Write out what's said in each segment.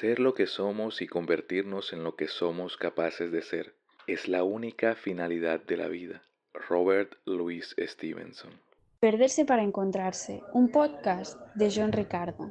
Ser lo que somos y convertirnos en lo que somos capaces de ser es la única finalidad de la vida. Robert Louis Stevenson. Perderse para encontrarse, un podcast de John Ricardo.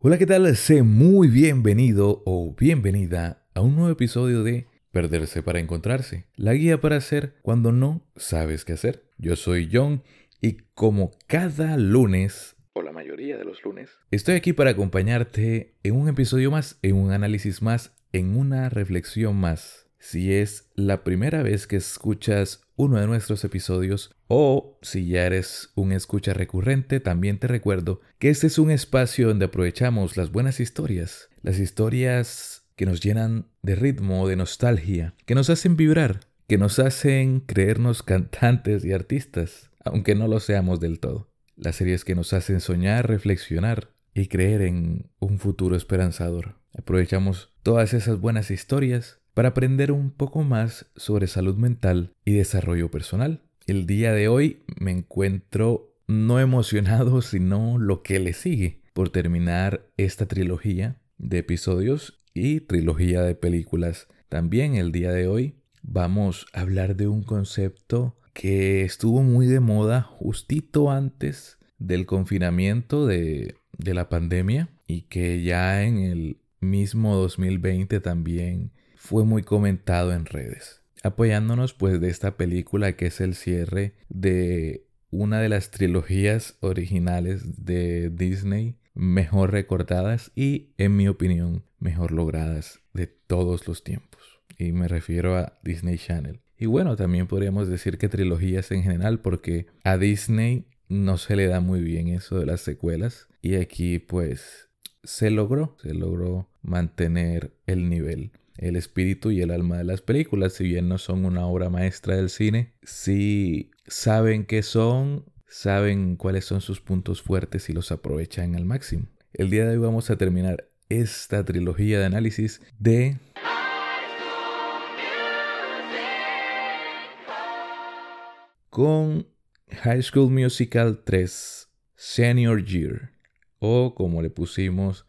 Hola, ¿qué tal? Sé muy bienvenido o bienvenida a un nuevo episodio de Perderse para encontrarse, la guía para hacer cuando no sabes qué hacer. Yo soy John y como cada lunes o la mayoría de los lunes, estoy aquí para acompañarte en un episodio más, en un análisis más, en una reflexión más. Si es la primera vez que escuchas uno de nuestros episodios o si ya eres un escucha recurrente, también te recuerdo que este es un espacio donde aprovechamos las buenas historias, las historias que nos llenan de ritmo, de nostalgia, que nos hacen vibrar, que nos hacen creernos cantantes y artistas, aunque no lo seamos del todo las series que nos hacen soñar, reflexionar y creer en un futuro esperanzador. Aprovechamos todas esas buenas historias para aprender un poco más sobre salud mental y desarrollo personal. El día de hoy me encuentro no emocionado, sino lo que le sigue por terminar esta trilogía de episodios y trilogía de películas. También el día de hoy vamos a hablar de un concepto que estuvo muy de moda justito antes del confinamiento de, la pandemia y que ya en el mismo 2020 también fue muy comentado en redes. Apoyándonos pues de esta película que es el cierre de una de las trilogías originales de Disney mejor recordadas y en mi opinión mejor logradas de todos los tiempos. Y me refiero a Disney Channel. Y bueno, también podríamos decir que trilogías en general, porque a Disney no se le da muy bien eso de las secuelas. Y aquí pues se logró, se logró mantener el nivel, el espíritu y el alma de las películas. Si bien no son una obra maestra del cine, sí saben qué son, saben cuáles son sus puntos fuertes y los aprovechan al máximo. El día de hoy vamos a terminar esta trilogía de análisis de con High School Musical 3 Senior Year o como le pusimos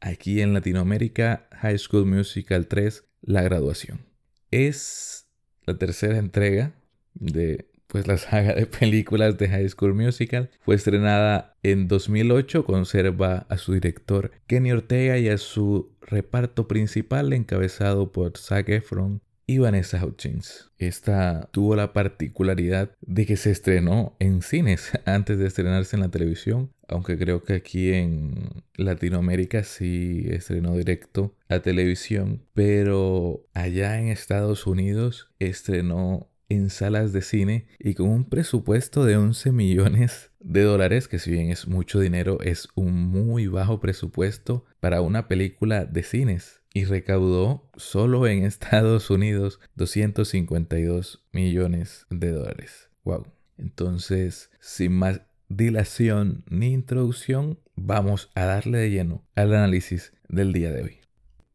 aquí en Latinoamérica High School Musical 3 La graduación. Es la tercera entrega de pues la saga de películas de High School Musical. Fue estrenada en 2008, conserva a su director Kenny Ortega y a su reparto principal encabezado por Zac Efron, y Vanessa Hutchins. Esta tuvo la particularidad de que se estrenó en cines antes de estrenarse en la televisión, aunque creo que aquí en Latinoamérica sí estrenó directo a televisión, pero allá en Estados Unidos estrenó en salas de cine y con un presupuesto de 11 millones de dólares, que si bien es mucho dinero, es un muy bajo presupuesto para una película de cines y recaudó solo en Estados Unidos 252 millones de dólares. Wow. Entonces, sin más dilación ni introducción, vamos a darle de lleno al análisis del día de hoy.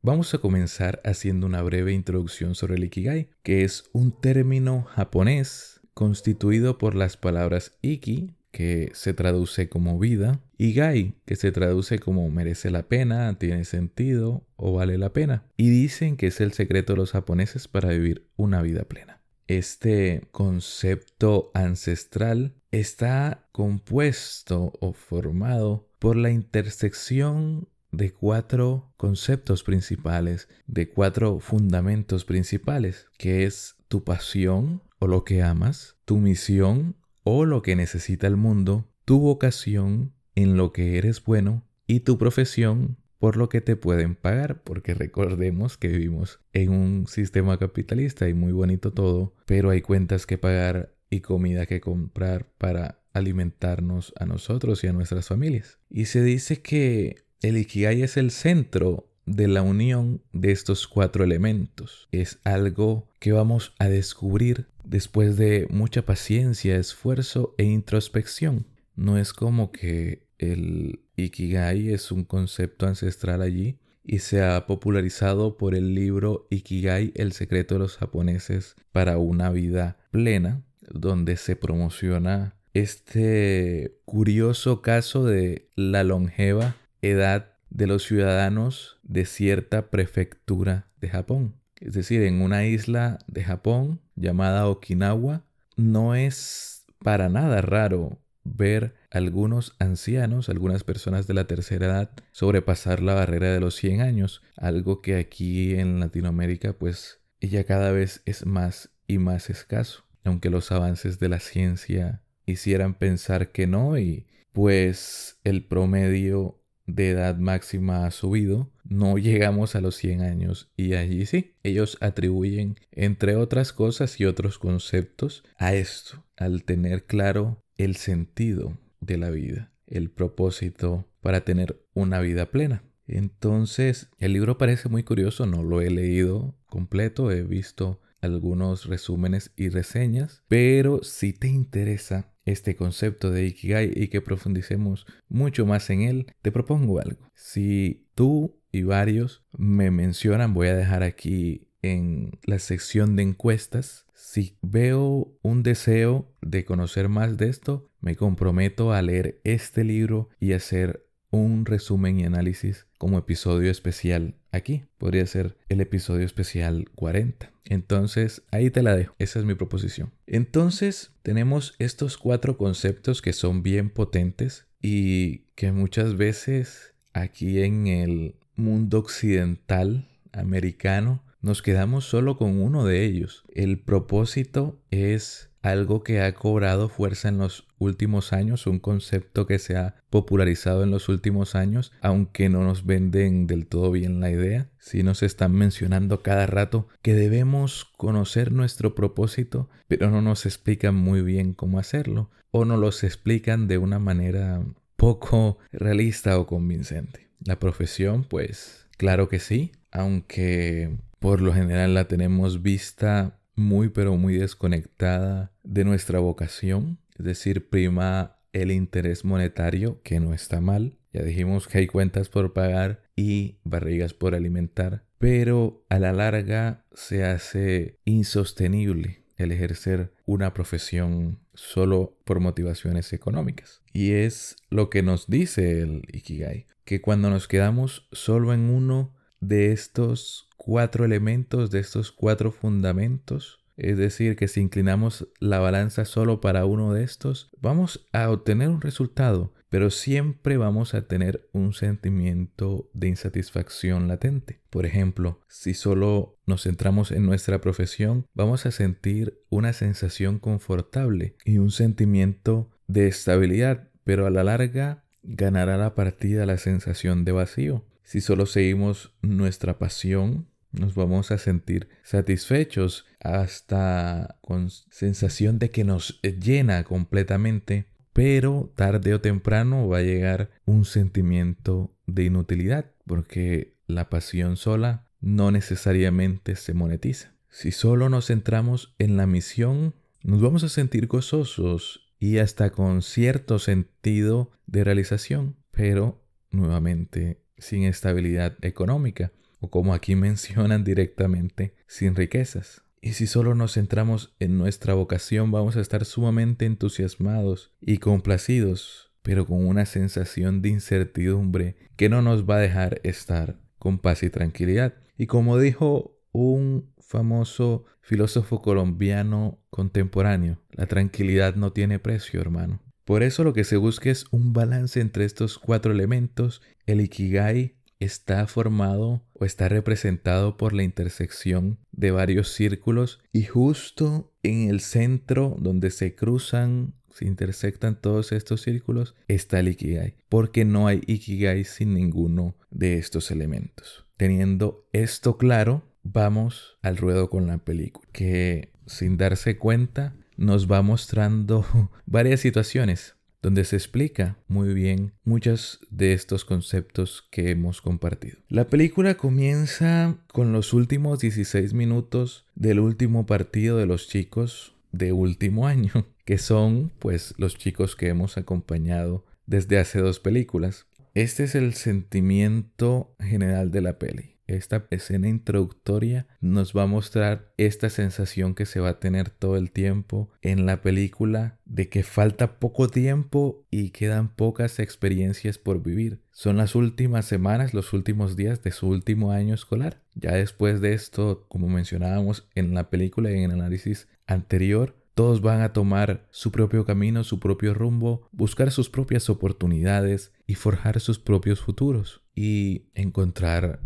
Vamos a comenzar haciendo una breve introducción sobre el Ikigai, que es un término japonés constituido por las palabras Iki, que se traduce como vida, y Gai, que se traduce como merece la pena, tiene sentido o vale la pena. Y dicen que es el secreto de los japoneses para vivir una vida plena. Este concepto ancestral está compuesto o formado por la intersección de cuatro conceptos principales, de cuatro fundamentos principales, que es tu pasión o lo que amas, tu misión o lo que necesita el mundo, tu vocación en lo que eres bueno y tu profesión por lo que te pueden pagar, porque recordemos que vivimos en un sistema capitalista y muy bonito todo, pero hay cuentas que pagar y comida que comprar para alimentarnos a nosotros y a nuestras familias. Y se dice que el Ikigai es el centro de la unión de estos cuatro elementos. Es algo que vamos a descubrir después de mucha paciencia, esfuerzo e introspección. No es como que el Ikigai es un concepto ancestral allí y se ha popularizado por el libro Ikigai, el secreto de los japoneses para una vida plena, donde se promociona este curioso caso de la longeva edad de los ciudadanos de cierta prefectura de Japón. Es decir, en una isla de Japón llamada Okinawa, no es para nada raro ver algunos ancianos, algunas personas de la tercera edad, sobrepasar la barrera de los 100 años, algo que aquí en Latinoamérica pues ya cada vez es más y más escaso, aunque los avances de la ciencia hicieran pensar que no y pues el promedio de edad máxima ha subido, no llegamos a los 100 años y allí sí, ellos atribuyen entre otras cosas y otros conceptos a esto, al tener claro el sentido de la vida, el propósito para tener una vida plena. Entonces, el libro parece muy curioso, no lo he leído completo, he visto algunos resúmenes y reseñas, pero si te interesa este concepto de Ikigai y que profundicemos mucho más en él, te propongo algo. Si tú y varios me mencionan, voy a dejar aquí en la sección de encuestas. Si veo un deseo de conocer más de esto, me comprometo a leer este libro y hacer un resumen y análisis como episodio especial aquí. Podría ser el episodio especial 40. Entonces, ahí te la dejo. Esa es mi proposición. Entonces, tenemos estos cuatro conceptos que son bien potentes y que muchas veces aquí en el mundo occidental americano nos quedamos solo con uno de ellos. El propósito es algo que ha cobrado fuerza en los últimos años, un concepto que se ha popularizado en los últimos años, aunque no nos venden del todo bien la idea. Si nos están mencionando cada rato que debemos conocer nuestro propósito, pero no nos explican muy bien cómo hacerlo, o no los explican de una manera poco realista o convincente. La profesión, pues, claro que sí, aunque por lo general la tenemos vista muy pero muy desconectada de nuestra vocación, es decir, prima el interés monetario, que no está mal. Ya dijimos que hay cuentas por pagar y barrigas por alimentar, pero a la larga se hace insostenible el ejercer una profesión solo por motivaciones económicas. Y es lo que nos dice el Ikigai, que cuando nos quedamos solo en uno de estos cuatro elementos, de estos cuatro fundamentos, es decir, que si inclinamos la balanza solo para uno de estos, vamos a obtener un resultado, pero siempre vamos a tener un sentimiento de insatisfacción latente. Por ejemplo, si solo nos centramos en nuestra profesión, vamos a sentir una sensación confortable y un sentimiento de estabilidad, pero a la larga ganará la partida la sensación de vacío. Si solo seguimos nuestra pasión, nos vamos a sentir satisfechos hasta con sensación de que nos llena completamente, pero tarde o temprano va a llegar un sentimiento de inutilidad, porque la pasión sola no necesariamente se monetiza. Si solo nos centramos en la misión, nos vamos a sentir gozosos y hasta con cierto sentido de realización, pero nuevamente sin estabilidad económica o como aquí mencionan directamente, sin riquezas. Y si solo nos centramos en nuestra vocación, vamos a estar sumamente entusiasmados y complacidos, pero con una sensación de incertidumbre que no nos va a dejar estar con paz y tranquilidad. Y como dijo un famoso filósofo colombiano contemporáneo, la tranquilidad no tiene precio, hermano. Por eso lo que se busca es un balance entre estos cuatro elementos. El ikigai está formado o está representado por la intersección de varios círculos y justo en el centro donde se cruzan, se intersectan todos estos círculos, está el Ikigai, porque no hay Ikigai sin ninguno de estos elementos. Teniendo esto claro, vamos al ruedo con la película, que sin darse cuenta nos va mostrando varias situaciones donde se explica muy bien muchos de estos conceptos que hemos compartido. La película comienza con los últimos 16 minutos del último partido de los chicos de último año, que son pues los chicos que hemos acompañado desde hace dos películas. Este es el sentimiento general de la peli. Esta escena introductoria nos va a mostrar esta sensación que se va a tener todo el tiempo en la película de que falta poco tiempo y quedan pocas experiencias por vivir. Son las últimas semanas, los últimos días de su último año escolar. Ya después de esto, como mencionábamos en la película y en el análisis anterior, todos van a tomar su propio camino, su propio rumbo, buscar sus propias oportunidades y forjar sus propios futuros y encontrar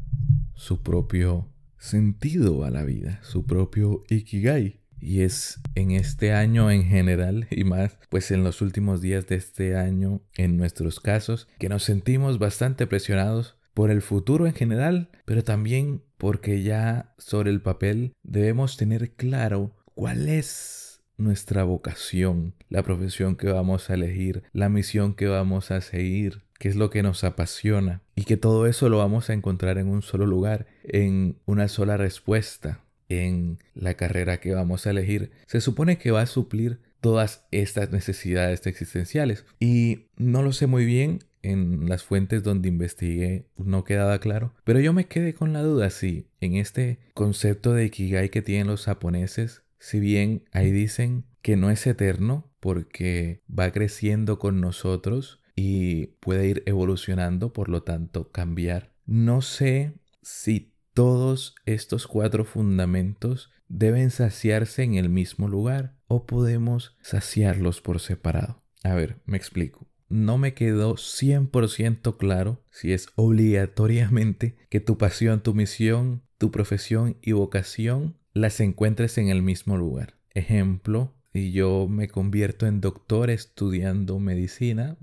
su propio sentido a la vida, su propio ikigai. Y es en este año en general y más, pues en los últimos días de este año, en nuestros casos, que nos sentimos bastante presionados por el futuro en general, pero también porque ya sobre el papel debemos tener claro cuál es nuestra vocación, la profesión que vamos a elegir, la misión que vamos a seguir, qué es lo que nos apasiona y que todo eso lo vamos a encontrar en un solo lugar, en una sola respuesta, en la carrera que vamos a elegir. Se supone que va a suplir todas estas necesidades existenciales y no lo sé muy bien en las fuentes donde investigué no quedaba claro, pero yo me quedé con la duda si en este concepto de Ikigai que tienen los japoneses si bien ahí dicen que no es eterno porque va creciendo con nosotros y puede ir evolucionando, por lo tanto cambiar. No sé si todos estos cuatro fundamentos deben saciarse en el mismo lugar o podemos saciarlos por separado. A ver, me explico. No me quedó 100% claro si es obligatoriamente que tu pasión, tu misión, tu profesión y vocación las encuentres en el mismo lugar. Ejemplo, si yo me convierto en doctor estudiando medicina,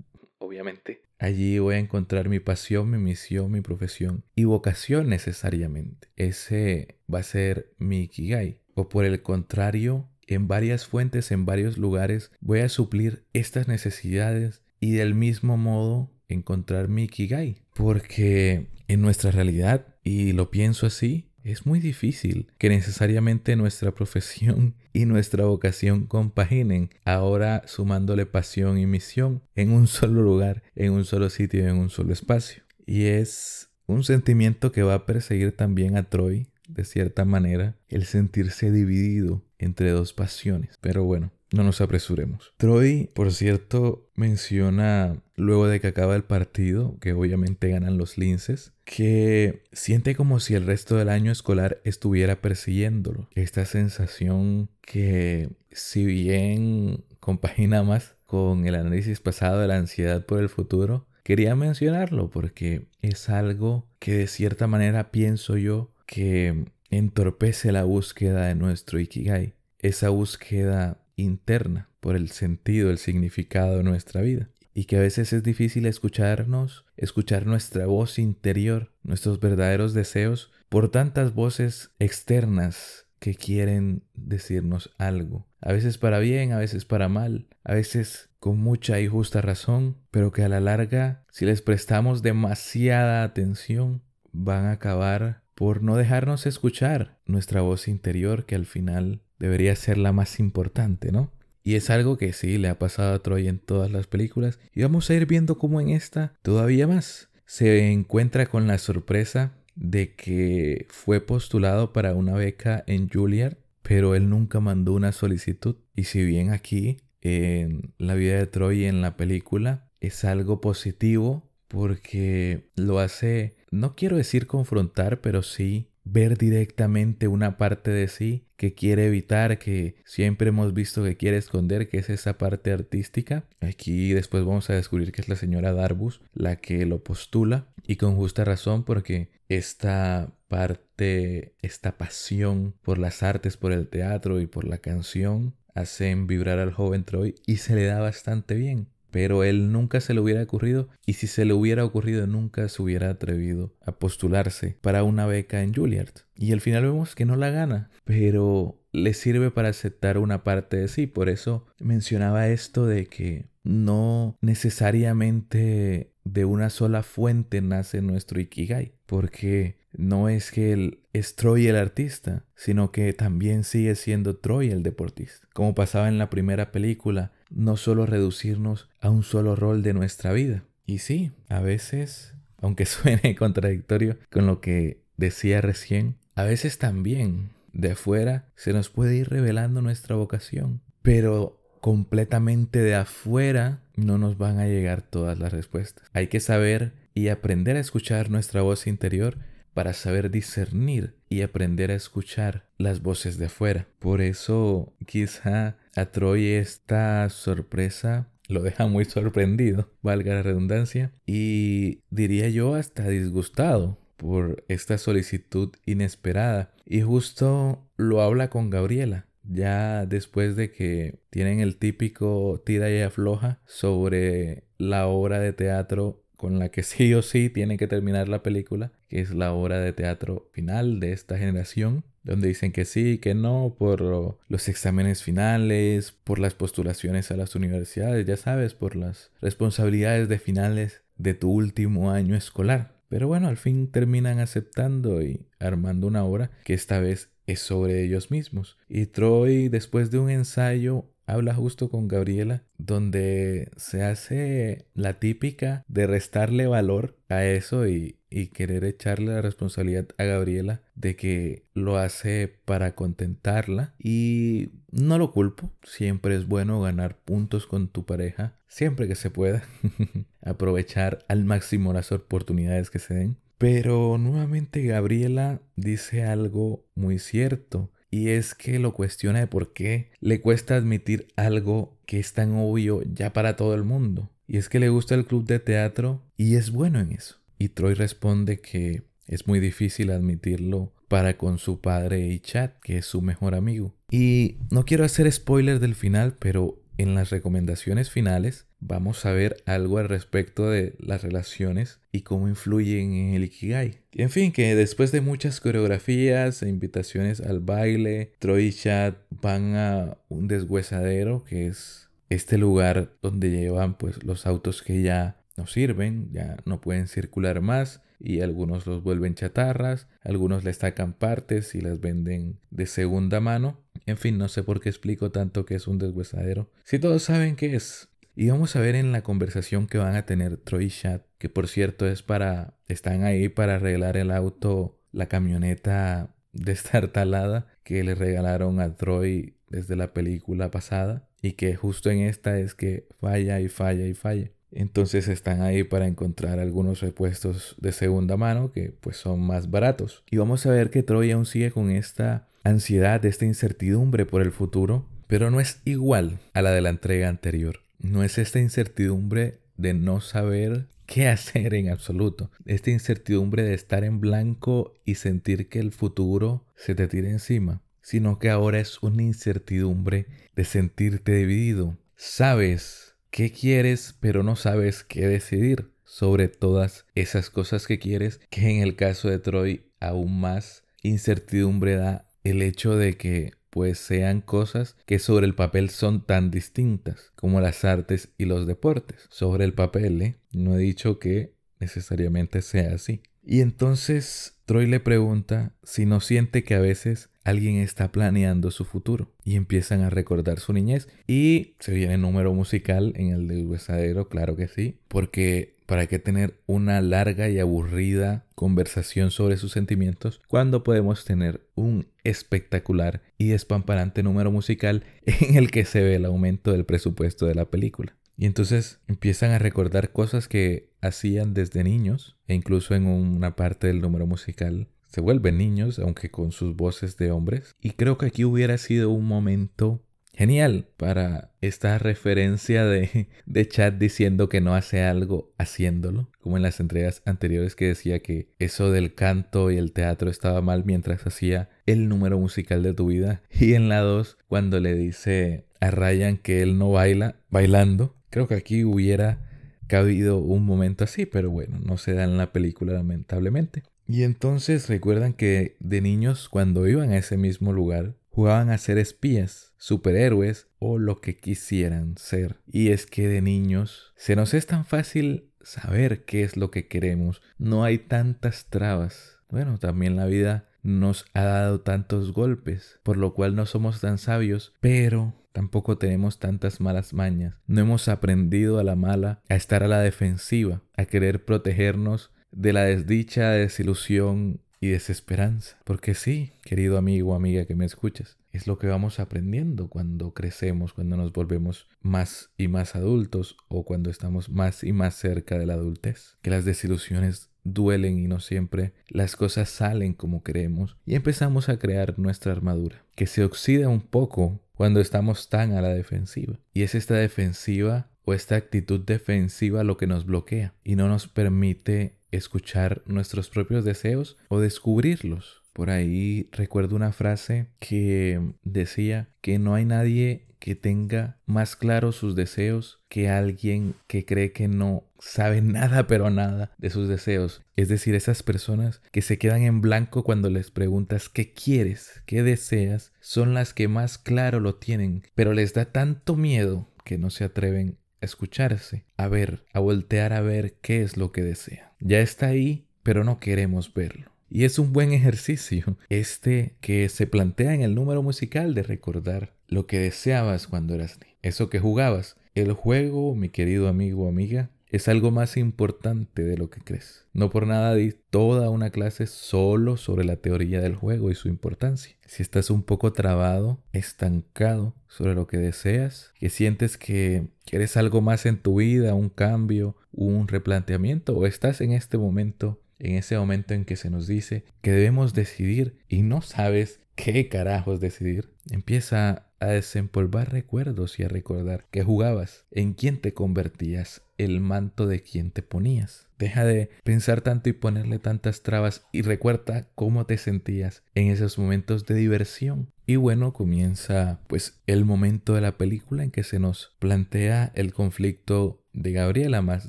obviamente, allí voy a encontrar mi pasión, mi misión, mi profesión y vocación necesariamente. Ese va a ser mi Ikigai. O por el contrario, en varias fuentes, en varios lugares, voy a suplir estas necesidades y del mismo modo encontrar mi Ikigai. Porque en nuestra realidad, y lo pienso así, es muy difícil que necesariamente nuestra profesión y nuestra vocación compaginen, ahora sumándole pasión y misión en un solo lugar, en un solo sitio, en un solo espacio. Y es un sentimiento que va a perseguir también a Troy, de cierta manera, el sentirse dividido entre dos pasiones. Pero bueno, no nos apresuremos. Troy, por cierto, menciona luego de que acaba el partido, que obviamente ganan los linces, que siente como si el resto del año escolar estuviera persiguiéndolo. Esta sensación que si bien compagina más con el análisis pasado de la ansiedad por el futuro, quería mencionarlo porque es algo que de cierta manera pienso yo que entorpece la búsqueda de nuestro Ikigai. Esa búsqueda interna por el sentido, el significado de nuestra vida. Y que a veces es difícil escucharnos, escuchar nuestra voz interior, nuestros verdaderos deseos, por tantas voces externas que quieren decirnos algo. A veces para bien, a veces para mal, a veces con mucha y justa razón, pero que a la larga, si les prestamos demasiada atención, van a acabar por no dejarnos escuchar nuestra voz interior que al final debería ser la más importante, ¿no? Y es algo que sí le ha pasado a Troy en todas las películas. Y vamos a ir viendo cómo en esta todavía más se encuentra con la sorpresa de que fue postulado para una beca en Juilliard, pero él nunca mandó una solicitud. Y si bien aquí en la vida de Troy en la película es algo positivo porque lo hace, no quiero decir confrontar, pero sí ver directamente una parte de sí que quiere evitar, que siempre hemos visto que quiere esconder, que es esa parte artística. Aquí después vamos a descubrir que es la señora Darbus la que lo postula y con justa razón porque esta parte, esta pasión por las artes, por el teatro y por la canción hacen vibrar al joven Troy y se le da bastante bien pero él nunca se le hubiera ocurrido y si se le hubiera ocurrido nunca se hubiera atrevido a postularse para una beca en Juilliard. Y al final vemos que no la gana, pero le sirve para aceptar una parte de sí. Por eso mencionaba esto de que no necesariamente de una sola fuente nace nuestro Ikigai, porque no es que él es Troy el artista, sino que también sigue siendo Troy el deportista. Como pasaba en la primera película, no solo reducirnos a un solo rol de nuestra vida. Y sí, a veces, aunque suene contradictorio con lo que decía recién, a veces también de afuera se nos puede ir revelando nuestra vocación, pero completamente de afuera no nos van a llegar todas las respuestas. Hay que saber y aprender a escuchar nuestra voz interior para saber discernir y aprender a escuchar las voces de afuera. Por eso quizá a Troy esta sorpresa lo deja muy sorprendido, valga la redundancia, y diría yo hasta disgustado por esta solicitud inesperada. Y justo lo habla con Gabriela, ya después de que tienen el típico tira y afloja sobre la obra de teatro con la que sí o sí tiene que terminar la película, que es la obra de teatro final de esta generación, donde dicen que sí, que no, por los exámenes finales, por las postulaciones a las universidades, ya sabes, por las responsabilidades de finales de tu último año escolar. Pero bueno, al fin terminan aceptando y armando una obra que esta vez es sobre ellos mismos. Y Troy, después de un ensayo, habla justo con Gabriela, donde se hace la típica de restarle valor a eso y, querer echarle la responsabilidad a Gabriela de que lo hace para contentarla. Y no lo culpo, siempre es bueno ganar puntos con tu pareja, siempre que se pueda, aprovechar al máximo las oportunidades que se den. Pero nuevamente Gabriela dice algo muy cierto y es que lo cuestiona de por qué le cuesta admitir algo que es tan obvio ya para todo el mundo. Y es que le gusta el club de teatro y es bueno en eso. Y Troy responde que es muy difícil admitirlo para con su padre y Chad, que es su mejor amigo. Y no quiero hacer spoiler del final, pero en las recomendaciones finales vamos a ver algo al respecto de las relaciones y cómo influyen en el Ikigai. en fin, que después de muchas coreografías e invitaciones al baile, Troy y Chad van a un deshuesadero que es este lugar donde llevan pues los autos que ya no sirven, ya no pueden circular más y algunos los vuelven chatarras, algunos les sacan partes y las venden de segunda mano. En fin, no sé por qué explico tanto que es un deshuesadero. Si todos saben qué es. Y vamos a ver en la conversación que van a tener Troy y Chad, que por cierto es para, están ahí para arreglar el auto, la camioneta destartalada que le regalaron a Troy desde la película pasada y que justo en esta es que falla y falla y falla. Entonces están ahí para encontrar algunos repuestos de segunda mano que pues son más baratos. Y vamos a ver que Troy aún sigue con esta ansiedad, esta incertidumbre por el futuro, pero no es igual a la de la entrega anterior. No es esta incertidumbre de no saber qué hacer en absoluto. Esta incertidumbre de estar en blanco y sentir que el futuro se te tira encima, sino que ahora es una incertidumbre de sentirte dividido. Sabes qué quieres, pero no sabes qué decidir sobre todas esas cosas que quieres, que en el caso de Troy aún más incertidumbre da el hecho de que pues sean cosas que sobre el papel son tan distintas como las artes y los deportes. Sobre el papel, ¿eh? no he dicho que necesariamente sea así. Y entonces Troy le pregunta si no siente que a veces alguien está planeando su futuro y empiezan a recordar su niñez y se viene número musical en el del huesadero, claro que sí, porque para qué tener una larga y aburrida conversación sobre sus sentimientos cuando podemos tener un espectacular y espamparante número musical en el que se ve el aumento del presupuesto de la película. Y entonces empiezan a recordar cosas que hacían desde niños e incluso en una parte del número musical se vuelven niños, aunque con sus voces de hombres. Y creo que aquí hubiera sido un momento genial para esta referencia de, de Chad diciendo que no hace algo haciéndolo, como en las entregas anteriores que decía que eso del canto y el teatro estaba mal mientras hacía el número musical de tu vida. Y en la 2, cuando le dice a Ryan que él no baila, bailando, creo que aquí hubiera cabido un momento así, pero bueno, no se da en la película lamentablemente. Y entonces recuerdan que de niños cuando iban a ese mismo lugar jugaban a ser espías, superhéroes o lo que quisieran ser. Y es que de niños se nos es tan fácil saber qué es lo que queremos. No hay tantas trabas. Bueno, también la vida nos ha dado tantos golpes, por lo cual no somos tan sabios, pero tampoco tenemos tantas malas mañas. No hemos aprendido a la mala a estar a la defensiva, a querer protegernos de la desdicha, desilusión y desesperanza. Porque sí, querido amigo o amiga que me escuchas, es lo que vamos aprendiendo cuando crecemos, cuando nos volvemos más y más adultos o cuando estamos más y más cerca de la adultez. Que las desilusiones duelen y no siempre las cosas salen como queremos y empezamos a crear nuestra armadura, que se oxida un poco cuando estamos tan a la defensiva. Y es esta defensiva o esta actitud defensiva lo que nos bloquea y no nos permite escuchar nuestros propios deseos o descubrirlos. Por ahí recuerdo una frase que decía que no hay nadie que tenga más claros sus deseos que alguien que cree que no sabe nada pero nada de sus deseos. Es decir, esas personas que se quedan en blanco cuando les preguntas qué quieres, qué deseas, son las que más claro lo tienen, pero les da tanto miedo que no se atreven escucharse, a ver, a voltear a ver qué es lo que desea. Ya está ahí, pero no queremos verlo. Y es un buen ejercicio este que se plantea en el número musical de recordar lo que deseabas cuando eras niño, eso que jugabas. El juego, mi querido amigo o amiga, es algo más importante de lo que crees. No por nada di toda una clase solo sobre la teoría del juego y su importancia. Si estás un poco trabado, estancado sobre lo que deseas, que sientes que quieres algo más en tu vida, un cambio, un replanteamiento, o estás en este momento en ese momento en que se nos dice que debemos decidir y no sabes qué carajos decidir, empieza a desempolvar recuerdos y a recordar que jugabas, en quién te convertías, el manto de quién te ponías. Deja de pensar tanto y ponerle tantas trabas y recuerda cómo te sentías en esos momentos de diversión. Y bueno, comienza pues el momento de la película en que se nos plantea el conflicto de Gabriela más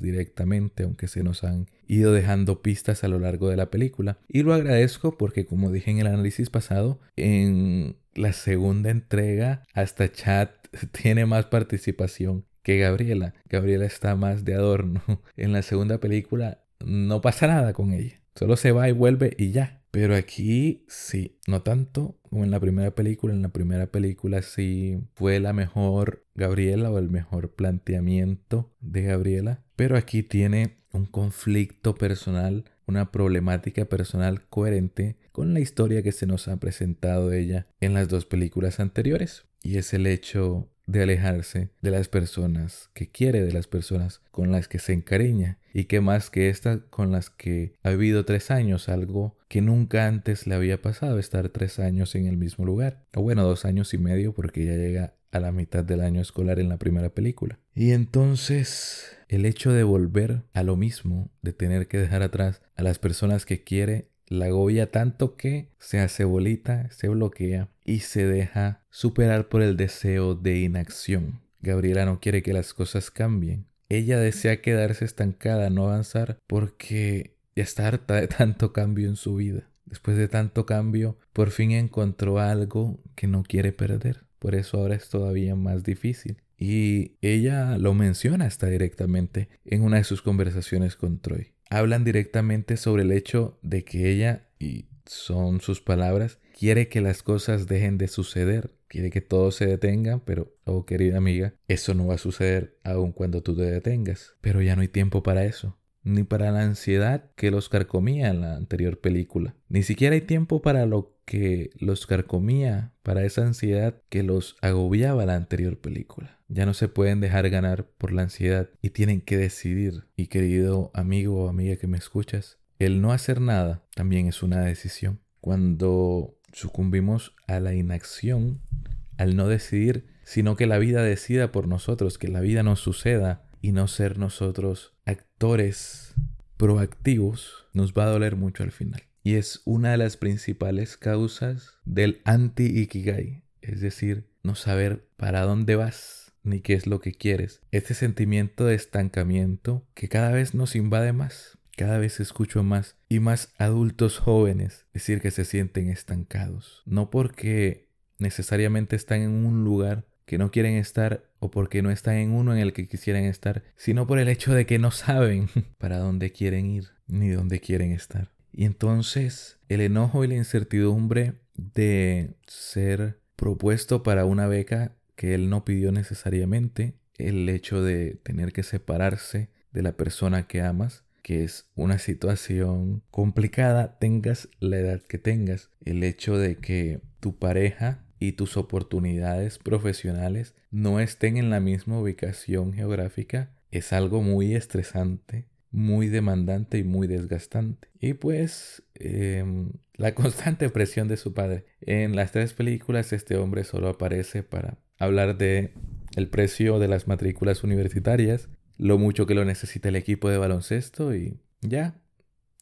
directamente, aunque se nos han ido dejando pistas a lo largo de la película. Y lo agradezco porque, como dije en el análisis pasado, en la segunda entrega hasta Chat tiene más participación que Gabriela. Gabriela está más de adorno. En la segunda película no pasa nada con ella. Solo se va y vuelve y ya. Pero aquí sí, no tanto como en la primera película. En la primera película sí fue la mejor Gabriela o el mejor planteamiento de Gabriela. Pero aquí tiene un conflicto personal, una problemática personal coherente con la historia que se nos ha presentado ella en las dos películas anteriores. Y es el hecho de alejarse de las personas que quiere, de las personas con las que se encariña y que más que esta con las que ha vivido tres años, algo que nunca antes le había pasado, estar tres años en el mismo lugar, o bueno, dos años y medio porque ya llega a la mitad del año escolar en la primera película. Y entonces el hecho de volver a lo mismo, de tener que dejar atrás a las personas que quiere, la agobia tanto que se hace bolita, se bloquea y se deja superar por el deseo de inacción. Gabriela no quiere que las cosas cambien. Ella desea quedarse estancada, no avanzar, porque ya está harta de tanto cambio en su vida. Después de tanto cambio, por fin encontró algo que no quiere perder. Por eso ahora es todavía más difícil. Y ella lo menciona hasta directamente en una de sus conversaciones con Troy hablan directamente sobre el hecho de que ella, y son sus palabras, quiere que las cosas dejen de suceder, quiere que todo se detenga, pero, oh querida amiga, eso no va a suceder aun cuando tú te detengas. Pero ya no hay tiempo para eso ni para la ansiedad que los carcomía en la anterior película. Ni siquiera hay tiempo para lo que los carcomía, para esa ansiedad que los agobiaba la anterior película. Ya no se pueden dejar ganar por la ansiedad y tienen que decidir. Y querido amigo o amiga que me escuchas, el no hacer nada también es una decisión. Cuando sucumbimos a la inacción, al no decidir, sino que la vida decida por nosotros, que la vida nos suceda y no ser nosotros actores proactivos, nos va a doler mucho al final. Y es una de las principales causas del anti-ikigai, es decir, no saber para dónde vas ni qué es lo que quieres. Este sentimiento de estancamiento que cada vez nos invade más. Cada vez escucho más y más adultos jóvenes decir que se sienten estancados. No porque necesariamente están en un lugar que no quieren estar o porque no están en uno en el que quisieran estar, sino por el hecho de que no saben para dónde quieren ir ni dónde quieren estar. Y entonces el enojo y la incertidumbre de ser propuesto para una beca que él no pidió necesariamente, el hecho de tener que separarse de la persona que amas, que es una situación complicada, tengas la edad que tengas. El hecho de que tu pareja y tus oportunidades profesionales no estén en la misma ubicación geográfica es algo muy estresante, muy demandante y muy desgastante. Y pues em, la constante presión de su padre. En las tres películas este hombre solo aparece para hablar de el precio de las matrículas universitarias, lo mucho que lo necesita el equipo de baloncesto y ya.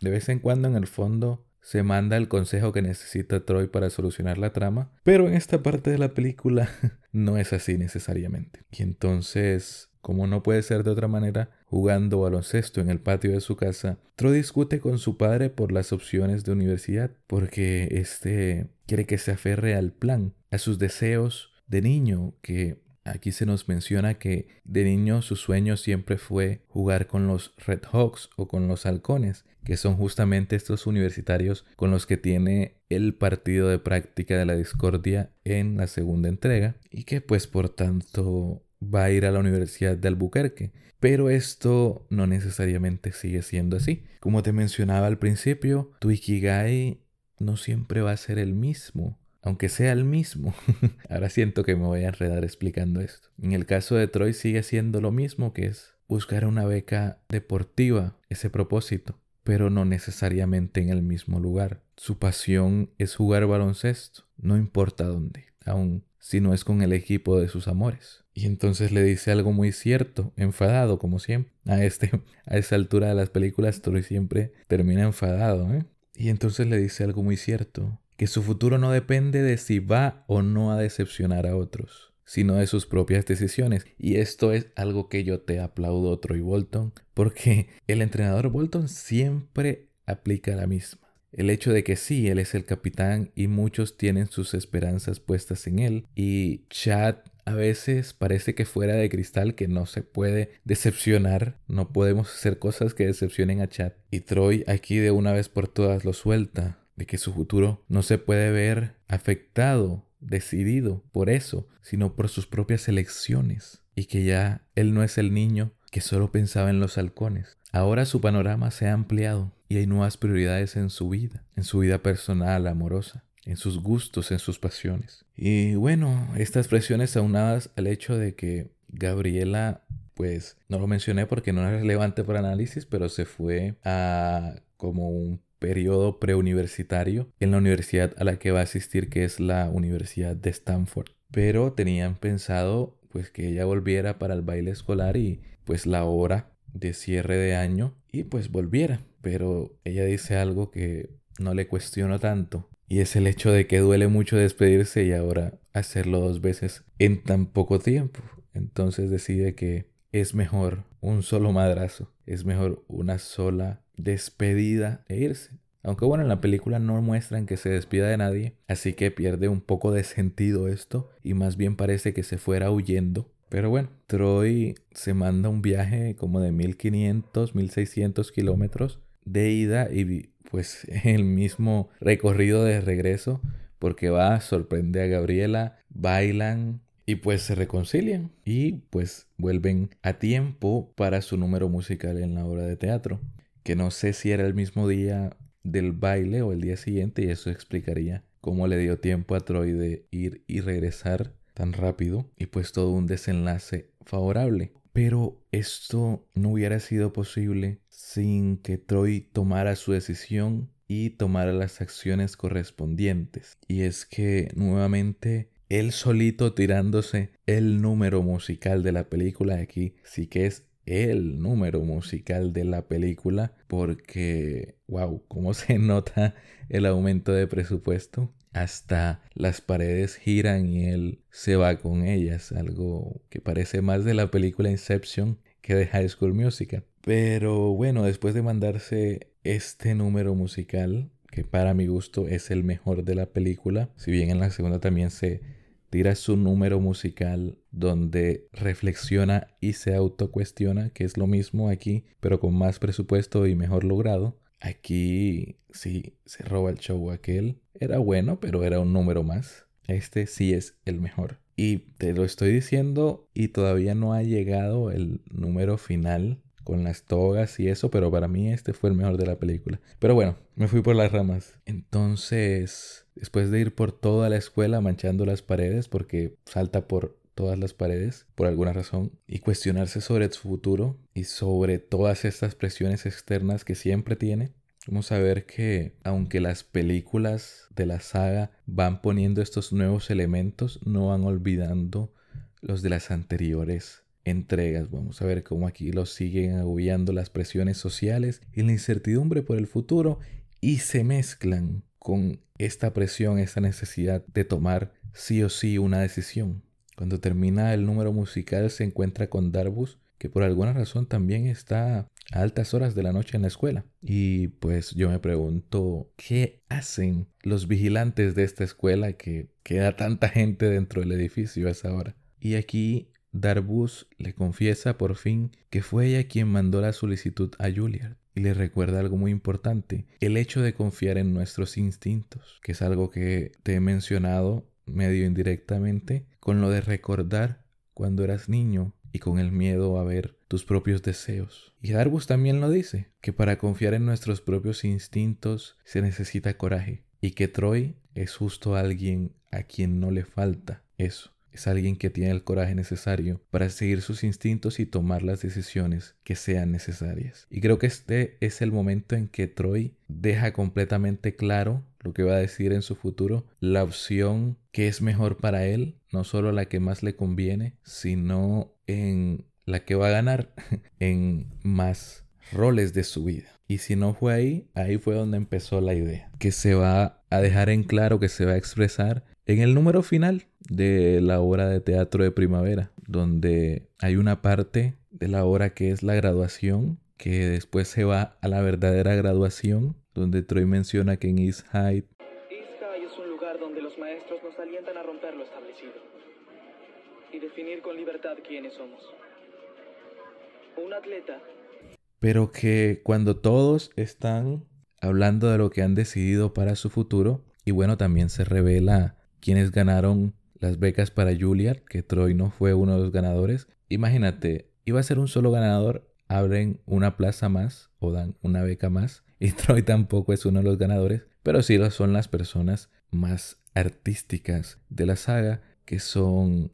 De vez en cuando en el fondo se manda el consejo que necesita Troy para solucionar la trama, pero en esta parte de la película no es así necesariamente. Y entonces, como no puede ser de otra manera, jugando baloncesto en el patio de su casa, Troy discute con su padre por las opciones de universidad, porque este quiere que se aferre al plan, a sus deseos de niño que Aquí se nos menciona que de niño su sueño siempre fue jugar con los Red Hawks o con los halcones, que son justamente estos universitarios con los que tiene el partido de práctica de la discordia en la segunda entrega y que pues por tanto va a ir a la Universidad de Albuquerque. Pero esto no necesariamente sigue siendo así. Como te mencionaba al principio, tu Ikigai no siempre va a ser el mismo aunque sea el mismo. Ahora siento que me voy a enredar explicando esto. En el caso de Troy sigue siendo lo mismo que es buscar una beca deportiva, ese propósito, pero no necesariamente en el mismo lugar. Su pasión es jugar baloncesto, no importa dónde, aun si no es con el equipo de sus amores. Y entonces le dice algo muy cierto, enfadado como siempre. A este a esa altura de las películas Troy siempre termina enfadado, ¿eh? Y entonces le dice algo muy cierto que su futuro no depende de si va o no a decepcionar a otros, sino de sus propias decisiones. Y esto es algo que yo te aplaudo, Troy Bolton, porque el entrenador Bolton siempre aplica la misma. El hecho de que sí, él es el capitán y muchos tienen sus esperanzas puestas en él. Y Chad a veces parece que fuera de cristal que no se puede decepcionar. No podemos hacer cosas que decepcionen a Chad. Y Troy aquí de una vez por todas lo suelta de que su futuro no se puede ver afectado, decidido por eso, sino por sus propias elecciones, y que ya él no es el niño que solo pensaba en los halcones. Ahora su panorama se ha ampliado y hay nuevas prioridades en su vida, en su vida personal, amorosa, en sus gustos, en sus pasiones. Y bueno, estas presiones aunadas al hecho de que Gabriela, pues no lo mencioné porque no es relevante para análisis, pero se fue a como un periodo preuniversitario en la universidad a la que va a asistir, que es la Universidad de Stanford. Pero tenían pensado pues que ella volviera para el baile escolar y pues la hora de cierre de año y pues volviera. Pero ella dice algo que no le cuestiono tanto y es el hecho de que duele mucho despedirse y ahora hacerlo dos veces en tan poco tiempo. Entonces decide que es mejor un solo madrazo, es mejor una sola despedida e irse. Aunque bueno, en la película no muestran que se despida de nadie, así que pierde un poco de sentido esto y más bien parece que se fuera huyendo. Pero bueno, Troy se manda un viaje como de 1500, 1600 kilómetros de ida y pues el mismo recorrido de regreso porque va, sorprende a Gabriela, bailan y pues se reconcilian y pues vuelven a tiempo para su número musical en la obra de teatro que no sé si era el mismo día del baile o el día siguiente y eso explicaría cómo le dio tiempo a Troy de ir y regresar tan rápido y pues todo un desenlace favorable. Pero esto no hubiera sido posible sin que Troy tomara su decisión y tomara las acciones correspondientes. Y es que nuevamente él solito tirándose el número musical de la película aquí sí que es el número musical de la película porque, wow, cómo se nota el aumento de presupuesto. Hasta las paredes giran y él se va con ellas, algo que parece más de la película Inception que de High School Musical. Pero bueno, después de mandarse este número musical, que para mi gusto es el mejor de la película, si bien en la segunda también se tira su número musical donde reflexiona y se autocuestiona, que es lo mismo aquí, pero con más presupuesto y mejor logrado. Aquí sí se roba el show aquel. Era bueno, pero era un número más. Este sí es el mejor. Y te lo estoy diciendo y todavía no ha llegado el número final con las togas y eso, pero para mí este fue el mejor de la película. Pero bueno, me fui por las ramas. Entonces, después de ir por toda la escuela manchando las paredes, porque salta por todas las paredes por alguna razón y cuestionarse sobre su futuro y sobre todas estas presiones externas que siempre tiene. Vamos a ver que aunque las películas de la saga van poniendo estos nuevos elementos, no van olvidando los de las anteriores entregas. Vamos a ver cómo aquí los siguen agobiando las presiones sociales y la incertidumbre por el futuro y se mezclan con esta presión, esta necesidad de tomar sí o sí una decisión. Cuando termina el número musical se encuentra con Darbus, que por alguna razón también está a altas horas de la noche en la escuela. Y pues yo me pregunto, ¿qué hacen los vigilantes de esta escuela que queda tanta gente dentro del edificio a esa hora? Y aquí Darbus le confiesa por fin que fue ella quien mandó la solicitud a Juliard y le recuerda algo muy importante, el hecho de confiar en nuestros instintos, que es algo que te he mencionado medio indirectamente, con lo de recordar cuando eras niño y con el miedo a ver tus propios deseos. Y Darbus también lo dice, que para confiar en nuestros propios instintos se necesita coraje, y que Troy es justo alguien a quien no le falta eso es alguien que tiene el coraje necesario para seguir sus instintos y tomar las decisiones que sean necesarias. Y creo que este es el momento en que Troy deja completamente claro lo que va a decir en su futuro, la opción que es mejor para él, no solo la que más le conviene, sino en la que va a ganar en más roles de su vida. Y si no fue ahí, ahí fue donde empezó la idea, que se va a dejar en claro, que se va a expresar en el número final de la obra de teatro de primavera, donde hay una parte de la obra que es la graduación, que después se va a la verdadera graduación, donde Troy menciona que en East High East High es un lugar donde los maestros nos alientan a romper lo establecido y definir con libertad quiénes somos. Un atleta. Pero que cuando todos están hablando de lo que han decidido para su futuro, y bueno, también se revela quienes ganaron las becas para Juilliard, que Troy no fue uno de los ganadores. Imagínate, iba a ser un solo ganador, abren una plaza más o dan una beca más y Troy tampoco es uno de los ganadores, pero sí son las personas más artísticas de la saga, que son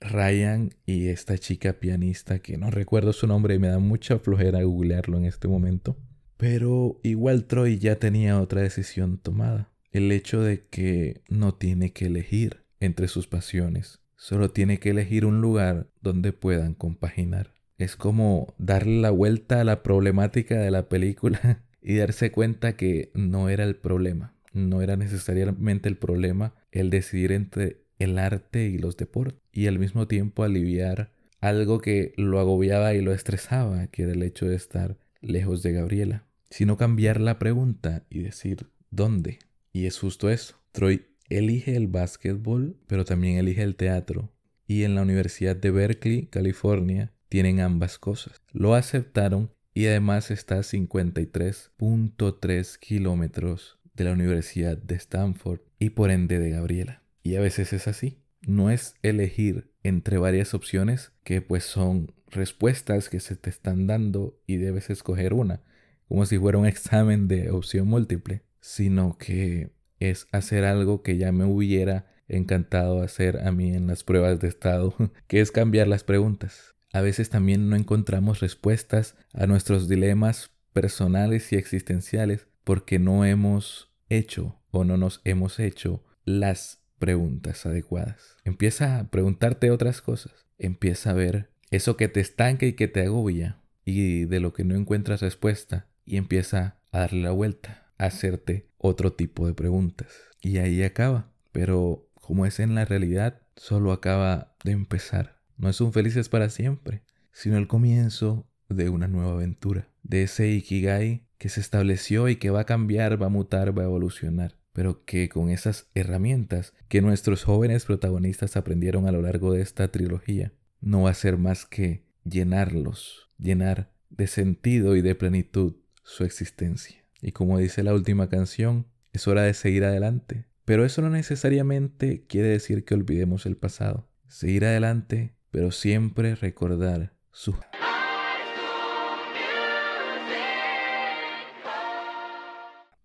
Ryan y esta chica pianista que no recuerdo su nombre y me da mucha flojera googlearlo en este momento. Pero igual Troy ya tenía otra decisión tomada el hecho de que no tiene que elegir entre sus pasiones, solo tiene que elegir un lugar donde puedan compaginar. Es como darle la vuelta a la problemática de la película y darse cuenta que no era el problema, no era necesariamente el problema el decidir entre el arte y los deportes y al mismo tiempo aliviar algo que lo agobiaba y lo estresaba, que era el hecho de estar lejos de Gabriela, sino cambiar la pregunta y decir ¿dónde? Y es justo eso. Troy elige el básquetbol, pero también elige el teatro. Y en la Universidad de Berkeley, California, tienen ambas cosas. Lo aceptaron y además está a 53.3 kilómetros de la Universidad de Stanford y por ende de Gabriela. Y a veces es así. No es elegir entre varias opciones que pues son respuestas que se te están dando y debes escoger una, como si fuera un examen de opción múltiple sino que es hacer algo que ya me hubiera encantado hacer a mí en las pruebas de estado, que es cambiar las preguntas. A veces también no encontramos respuestas a nuestros dilemas personales y existenciales porque no hemos hecho o no nos hemos hecho las preguntas adecuadas. Empieza a preguntarte otras cosas. Empieza a ver eso que te estanca y que te agobia y de lo que no encuentras respuesta y empieza a darle la vuelta hacerte otro tipo de preguntas. Y ahí acaba. Pero como es en la realidad, solo acaba de empezar. No es un felices para siempre, sino el comienzo de una nueva aventura. De ese Ikigai que se estableció y que va a cambiar, va a mutar, va a evolucionar. Pero que con esas herramientas que nuestros jóvenes protagonistas aprendieron a lo largo de esta trilogía, no va a ser más que llenarlos, llenar de sentido y de plenitud su existencia. Y como dice la última canción, es hora de seguir adelante. Pero eso no necesariamente quiere decir que olvidemos el pasado. Seguir adelante, pero siempre recordar sus...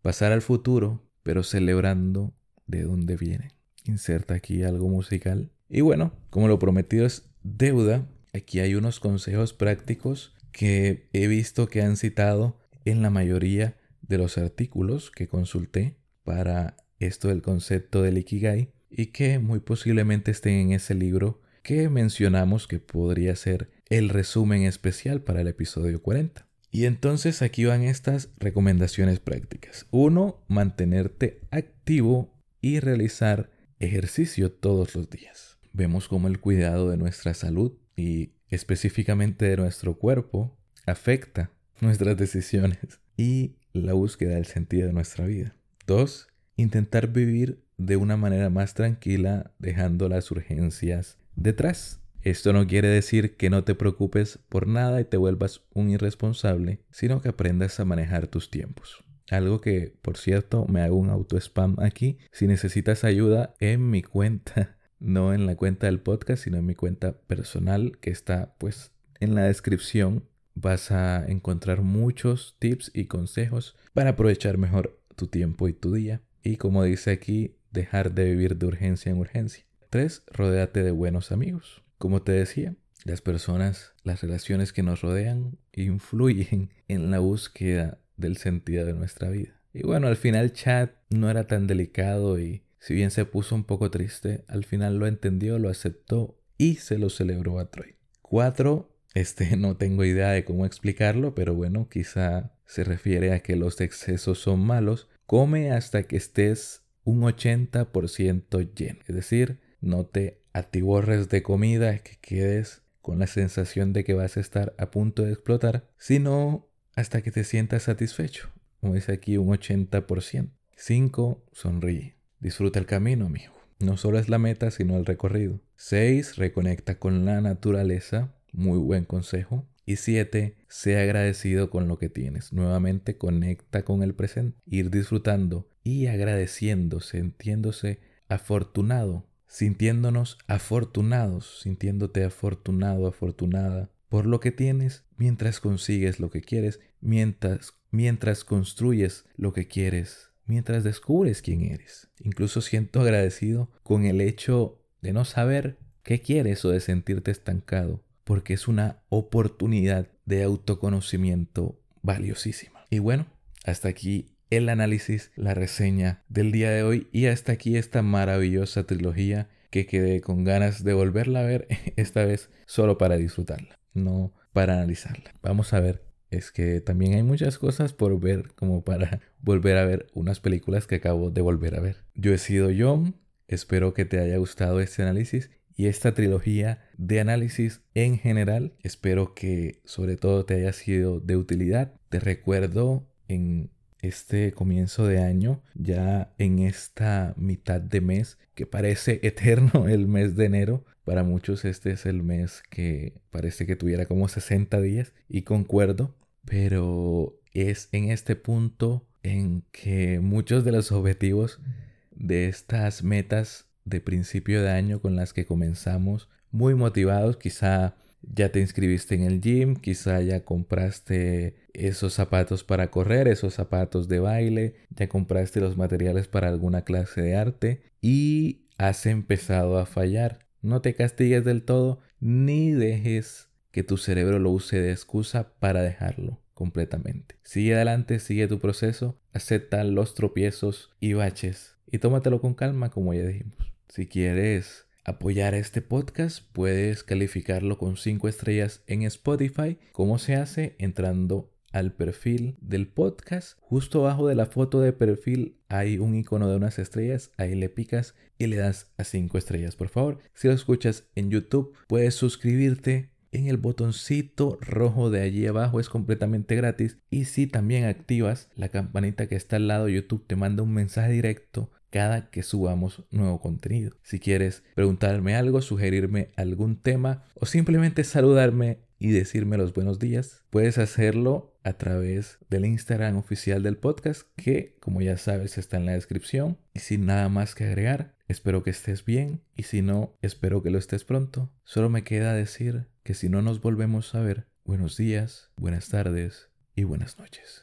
Pasar al futuro, pero celebrando de dónde vienen. Inserta aquí algo musical. Y bueno, como lo prometido es deuda, aquí hay unos consejos prácticos que he visto que han citado en la mayoría de los artículos que consulté para esto del concepto del Ikigai y que muy posiblemente estén en ese libro que mencionamos que podría ser el resumen especial para el episodio 40. Y entonces aquí van estas recomendaciones prácticas. Uno, mantenerte activo y realizar ejercicio todos los días. Vemos cómo el cuidado de nuestra salud y específicamente de nuestro cuerpo afecta nuestras decisiones y la búsqueda del sentido de nuestra vida. Dos, intentar vivir de una manera más tranquila dejando las urgencias detrás. Esto no quiere decir que no te preocupes por nada y te vuelvas un irresponsable, sino que aprendas a manejar tus tiempos. Algo que, por cierto, me hago un auto spam aquí. Si necesitas ayuda en mi cuenta, no en la cuenta del podcast, sino en mi cuenta personal que está pues en la descripción, vas a encontrar muchos tips y consejos para aprovechar mejor tu tiempo y tu día. Y como dice aquí, dejar de vivir de urgencia en urgencia. 3. Rodéate de buenos amigos. Como te decía, las personas, las relaciones que nos rodean influyen en la búsqueda del sentido de nuestra vida. Y bueno, al final Chad no era tan delicado y si bien se puso un poco triste, al final lo entendió, lo aceptó y se lo celebró a Troy. 4. Este no tengo idea de cómo explicarlo, pero bueno, quizá se refiere a que los excesos son malos. Come hasta que estés un 80% lleno. Es decir, no te atiborres de comida, que quedes con la sensación de que vas a estar a punto de explotar, sino hasta que te sientas satisfecho. Como dice aquí, un 80%. 5. Sonríe. Disfruta el camino, amigo. No solo es la meta, sino el recorrido. 6. Reconecta con la naturaleza. Muy buen consejo. Y 7. Sea agradecido con lo que tienes. Nuevamente conecta con el presente. Ir disfrutando y agradeciendo, sintiéndose afortunado, sintiéndonos afortunados, sintiéndote afortunado, afortunada por lo que tienes mientras consigues lo que quieres, mientras, mientras construyes lo que quieres, mientras descubres quién eres. Incluso siento agradecido con el hecho de no saber qué quieres o de sentirte estancado, porque es una oportunidad de autoconocimiento valiosísima. Y bueno, hasta aquí el análisis, la reseña del día de hoy y hasta aquí esta maravillosa trilogía que quedé con ganas de volverla a ver, esta vez solo para disfrutarla no para analizarla. Vamos a ver, es que también hay muchas cosas por ver como para volver a ver unas películas que acabo de volver a ver. Yo he sido John, espero que te haya gustado este análisis y esta trilogía de análisis en general. Espero que sobre todo te haya sido de utilidad. Te recuerdo en este comienzo de año, ya en esta mitad de mes que parece eterno el mes de enero. Para muchos este es el mes que parece que tuviera como 60 días y concuerdo, pero es en este punto en que muchos de los objetivos de estas metas de principio de año con las que comenzamos muy motivados, quizá ya te inscribiste en el gym, quizá ya compraste esos zapatos para correr, esos zapatos de baile, ya compraste los materiales para alguna clase de arte y has empezado a fallar. No te castigues del todo ni dejes que tu cerebro lo use de excusa para dejarlo completamente. Sigue adelante, sigue tu proceso, acepta los tropiezos y baches y tómatelo con calma como ya dijimos. Si quieres apoyar este podcast, puedes calificarlo con 5 estrellas en Spotify. ¿Cómo se hace? Entrando al perfil del podcast. Justo abajo de la foto de perfil hay un icono de unas estrellas. Ahí le picas y le das a 5 estrellas, por favor. Si lo escuchas en YouTube, puedes suscribirte en el botoncito rojo de allí abajo es completamente gratis y si también activas la campanita que está al lado YouTube te manda un mensaje directo cada que subamos nuevo contenido. Si quieres preguntarme algo, sugerirme algún tema o simplemente saludarme y decirme los buenos días, puedes hacerlo a través del Instagram oficial del podcast que, como ya sabes, está en la descripción. Y sin nada más que agregar, espero que estés bien y si no, espero que lo estés pronto. Solo me queda decir que si no nos volvemos a ver, buenos días, buenas tardes y buenas noches.